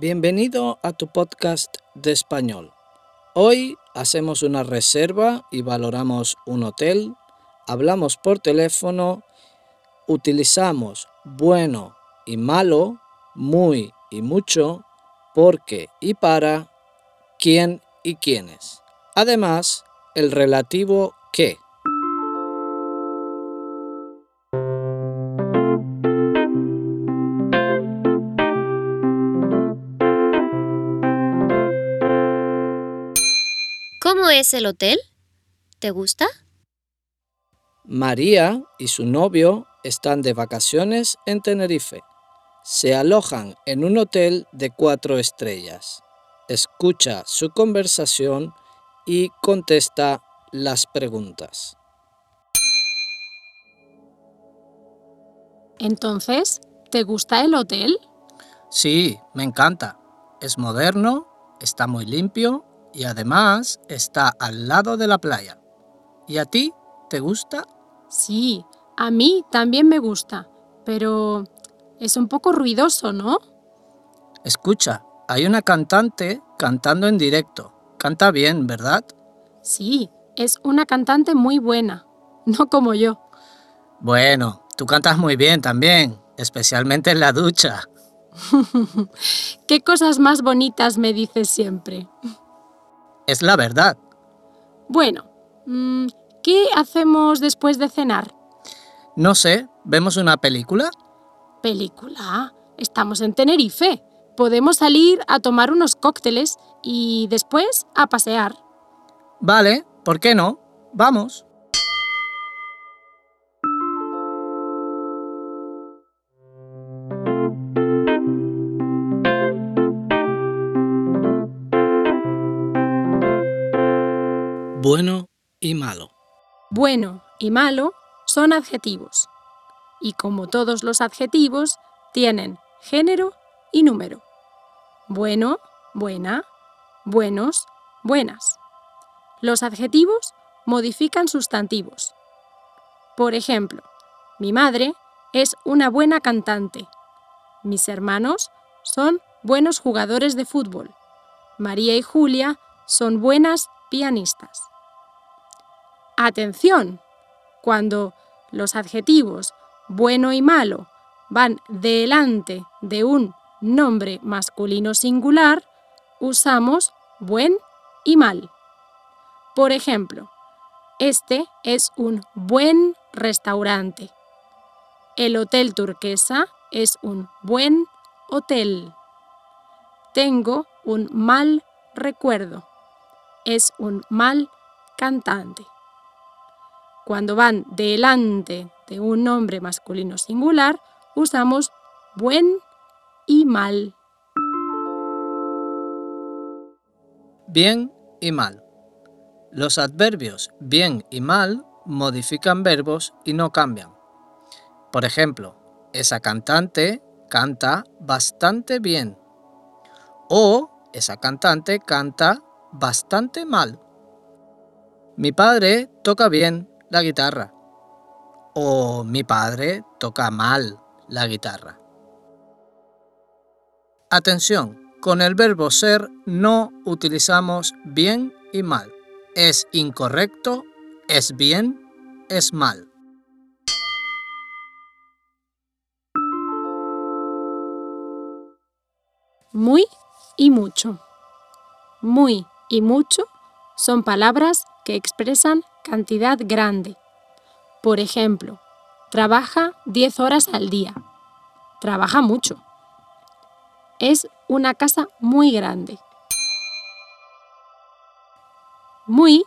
Bienvenido a tu podcast de español. Hoy hacemos una reserva y valoramos un hotel, hablamos por teléfono, utilizamos bueno y malo, muy y mucho, porque y para, quién y quiénes. Además, el relativo que. ¿Cómo es el hotel? ¿Te gusta? María y su novio están de vacaciones en Tenerife. Se alojan en un hotel de cuatro estrellas. Escucha su conversación y contesta las preguntas. Entonces, ¿te gusta el hotel? Sí, me encanta. Es moderno, está muy limpio y además está al lado de la playa. ¿Y a ti te gusta? Sí, a mí también me gusta, pero es un poco ruidoso, ¿no? Escucha, hay una cantante cantando en directo. Canta bien, ¿verdad? Sí, es una cantante muy buena, no como yo. Bueno, tú cantas muy bien también, especialmente en la ducha. ¿Qué cosas más bonitas me dices siempre? Es la verdad. Bueno, mm, ¿qué hacemos después de cenar? No sé, ¿vemos una película? ¿Película? Estamos en Tenerife. Podemos salir a tomar unos cócteles y después a pasear. Vale, ¿por qué no? Vamos. Bueno y malo. Bueno y malo son adjetivos. Y como todos los adjetivos, tienen género y número. Bueno, buena, buenos, buenas. Los adjetivos modifican sustantivos. Por ejemplo, mi madre es una buena cantante. Mis hermanos son buenos jugadores de fútbol. María y Julia son buenas pianistas. Atención, cuando los adjetivos bueno y malo van delante de un nombre masculino singular, usamos buen y mal. Por ejemplo, este es un buen restaurante. El Hotel Turquesa es un buen hotel. Tengo un mal recuerdo. Es un mal cantante. Cuando van delante de un nombre masculino singular, usamos buen y mal. Bien y mal. Los adverbios bien y mal modifican verbos y no cambian. Por ejemplo, esa cantante canta bastante bien. O esa cantante canta bastante mal. Mi padre toca bien la guitarra. O mi padre toca mal la guitarra. Atención, con el verbo ser no utilizamos bien y mal. Es incorrecto, es bien, es mal. Muy y mucho. Muy y mucho son palabras que expresan cantidad grande. Por ejemplo, trabaja 10 horas al día. Trabaja mucho. Es una casa muy grande. Muy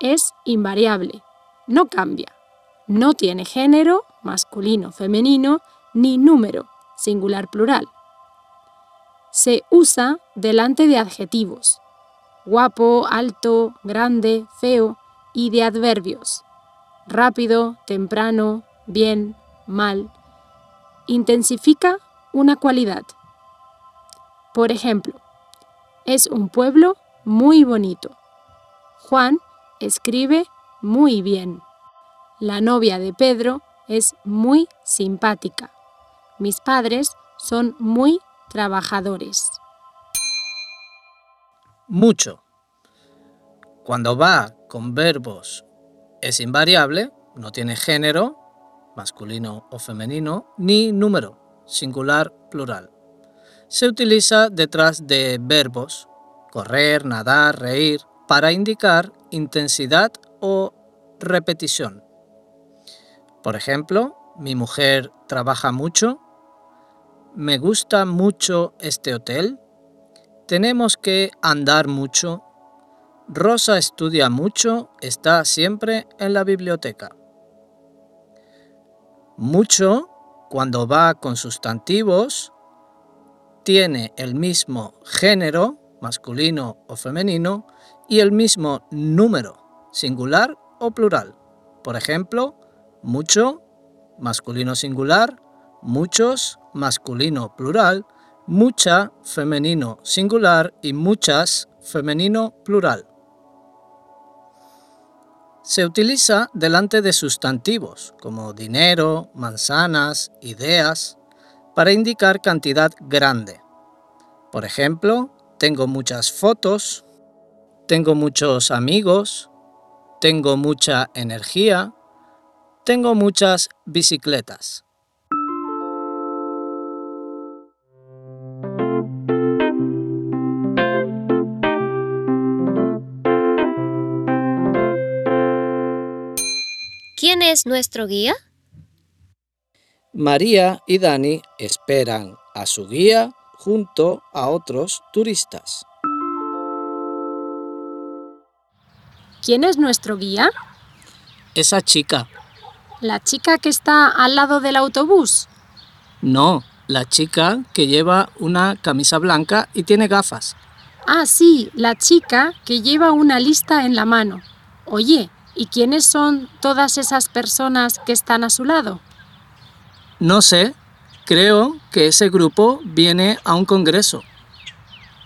es invariable, no cambia. No tiene género, masculino, femenino, ni número, singular, plural. se usa delante de adjetivos, guapo, alto, grande, feo, y de adverbios, rápido, temprano, bien, mal. Intensifica una cualidad. Por ejemplo, es un pueblo muy bonito. Juan escribe muy bien. La novia de Pedro es muy simpática. Mis padres son muy trabajadores. Mucho. Cuando va con verbos es invariable, no tiene género, masculino o femenino, ni número, singular, plural. Se utiliza detrás de verbos, correr, nadar, reír, para indicar intensidad o repetición. Por ejemplo, mi mujer trabaja mucho, me gusta mucho este hotel, tenemos que andar mucho, Rosa estudia mucho, está siempre en la biblioteca. Mucho, cuando va con sustantivos, tiene el mismo género, masculino o femenino, y el mismo número, singular o plural. Por ejemplo, mucho, masculino singular, muchos, masculino plural, mucha, femenino singular y muchas, femenino plural. Se utiliza delante de sustantivos como dinero, manzanas, ideas, para indicar cantidad grande. Por ejemplo, tengo muchas fotos, tengo muchos amigos, tengo mucha energía, tengo muchas bicicletas. ¿Quién es nuestro guía? María y Dani esperan a su guía junto a otros turistas. ¿Quién es nuestro guía? Esa chica. ¿La chica que está al lado del autobús? No, la chica que lleva una camisa blanca y tiene gafas. Ah, sí, la chica que lleva una lista en la mano. Oye, ¿y quiénes son todas esas personas que están a su lado? No sé, creo que ese grupo viene a un congreso.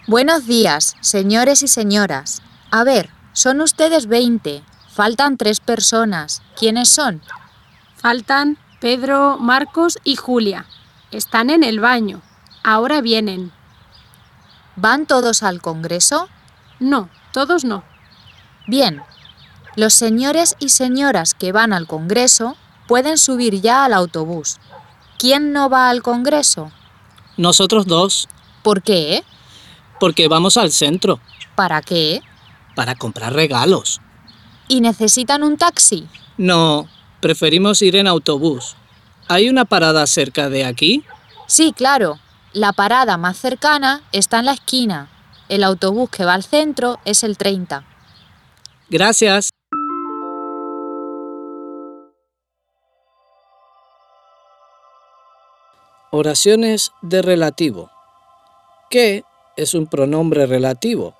Buenos días, señores y señoras. A ver, son ustedes 20. Faltan tres personas. ¿Quiénes son? Faltan Pedro, Marcos y Julia. Están en el baño. Ahora vienen. ¿Van todos al Congreso? No, todos no. Bien. Los señores y señoras que van al Congreso pueden subir ya al autobús. ¿Quién no va al Congreso? Nosotros dos, ¿Por qué? porque vamos al centro ¿Para qué? para comprar regalos. ¿Y necesitan un taxi? No, preferimos ir en autobús. ¿Hay una parada cerca de aquí? Sí, claro. La parada más cercana está en la esquina. El autobús que va al centro es el 30. Gracias. Oraciones de relativo. ¿Qué es un pronombre relativo?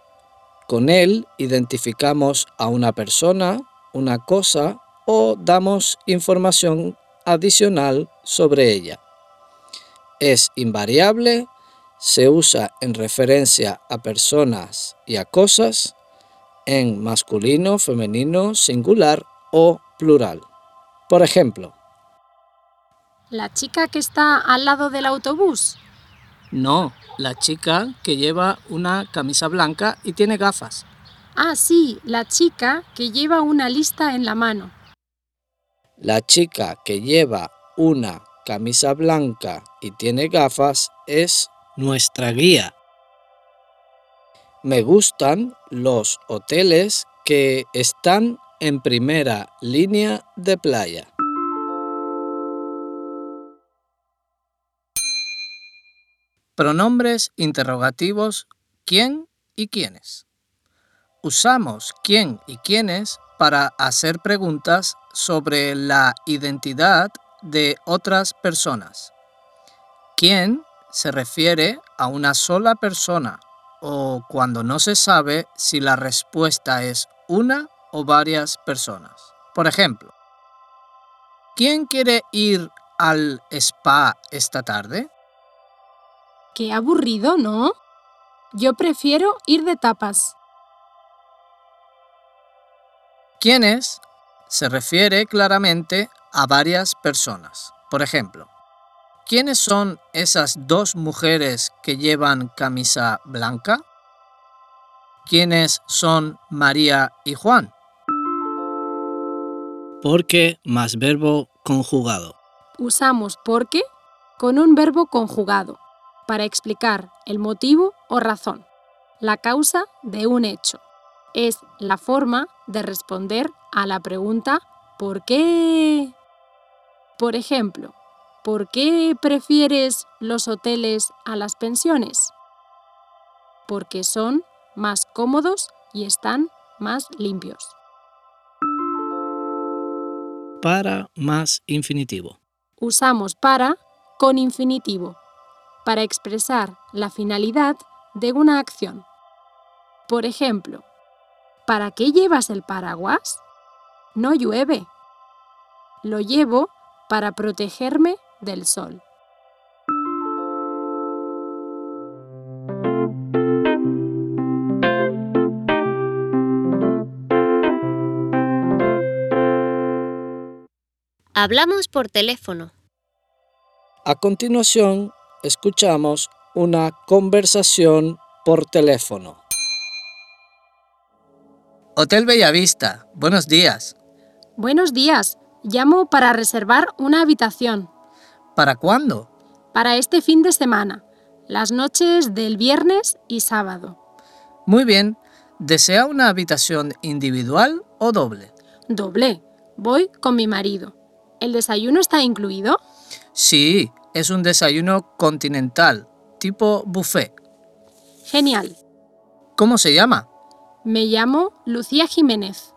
Con él identificamos a una persona, una cosa o damos información adicional sobre ella. Es invariable, se usa en referencia a personas y a cosas, en masculino, femenino, singular o plural. Por ejemplo, ¿La chica que está al lado del autobús? no, la chica que lleva una camisa blanca y tiene gafas. Ah, sí, la chica que lleva una lista en la mano. La chica que lleva una camisa blanca y tiene gafas es nuestra guía. Me gustan los hoteles que están en primera línea de playa. Pronombres interrogativos quién y quiénes. Usamos quién y quiénes para hacer preguntas sobre la identidad de otras personas. ¿Quién se refiere a una sola persona o cuando no se sabe si la respuesta es una o varias personas. Por ejemplo, ¿quién quiere ir al spa esta tarde? Qué aburrido, ¿no? Yo prefiero ir de tapas. ¿Quiénes? Se refiere claramente a varias personas. Por ejemplo, ¿quiénes son esas dos mujeres que llevan camisa blanca? ¿Quiénes son María y Juan? Porque más verbo conjugado. Usamos porque con un verbo conjugado para explicar el motivo o razón, la causa de un hecho. Es la forma de responder a la pregunta ¿por qué? Por ejemplo, ¿por qué prefieres los hoteles a las pensiones? Porque son más cómodos y están más limpios. Para más infinitivo. Usamos para con infinitivo para expresar la finalidad de una acción. Por ejemplo, ¿para qué llevas el paraguas? No llueve. Lo llevo para protegerme del sol. Hablamos por teléfono. A continuación, escuchamos una conversación por teléfono. Hotel Bellavista, buenos días. Buenos días. Llamo para reservar una habitación. ¿Para cuándo? Para este fin de semana, las noches del viernes y sábado. Muy bien. ¿Desea una habitación individual o doble? Doble. Voy con mi marido. ¿El desayuno está incluido? Sí, es un desayuno continental, tipo buffet. Genial. ¿Cómo se llama? Me llamo Lucía Jiménez,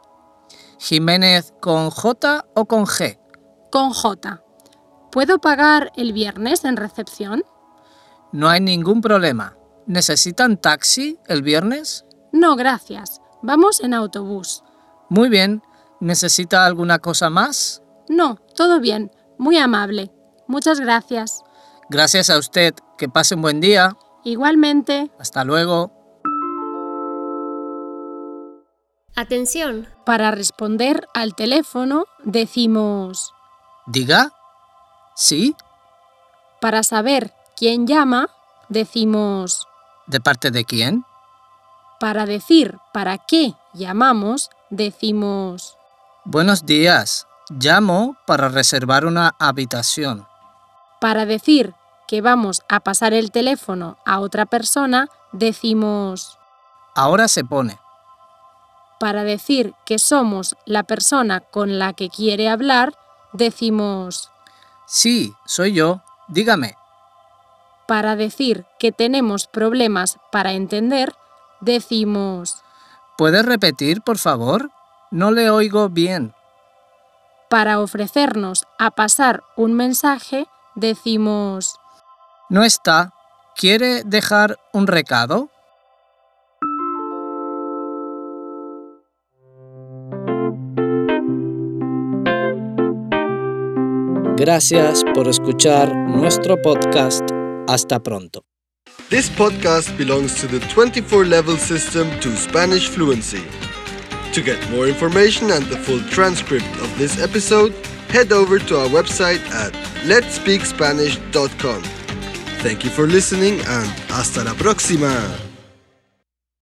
¿Jiménez con J o con G? con J. ¿Puedo pagar el viernes en recepción? No hay ningún problema. ¿Necesitan taxi el viernes? No, gracias. Vamos en autobús. Muy bien. ¿Necesita alguna cosa más? No, todo bien. Muy amable. Muchas gracias. Gracias a usted. Que pase un buen día. Igualmente. Hasta luego. Atención, Para responder al teléfono decimos, Diga. ¿Sí? para saber quién llama, decimos, ¿De parte de quién? para decir para qué llamamos, decimos, Buenos días. Llamo para reservar una habitación. Para decir que vamos a pasar el teléfono a otra persona, decimos, Ahora se pone. para decir que somos la persona con la que quiere hablar, decimos, Sí, soy yo. Dígame. para decir que tenemos problemas para entender, decimos, ¿Puede repetir, por favor? No le oigo bien. para ofrecernos a pasar un mensaje, decimos, No está. ¿Quiere dejar un recado? Gracias por escuchar nuestro podcast. Hasta pronto. This podcast belongs to the 24 level system to Spanish fluency. To get more information and the full transcript of this episode, head over to our website at letspeakspanish.com. Thank you for listening and hasta la próxima!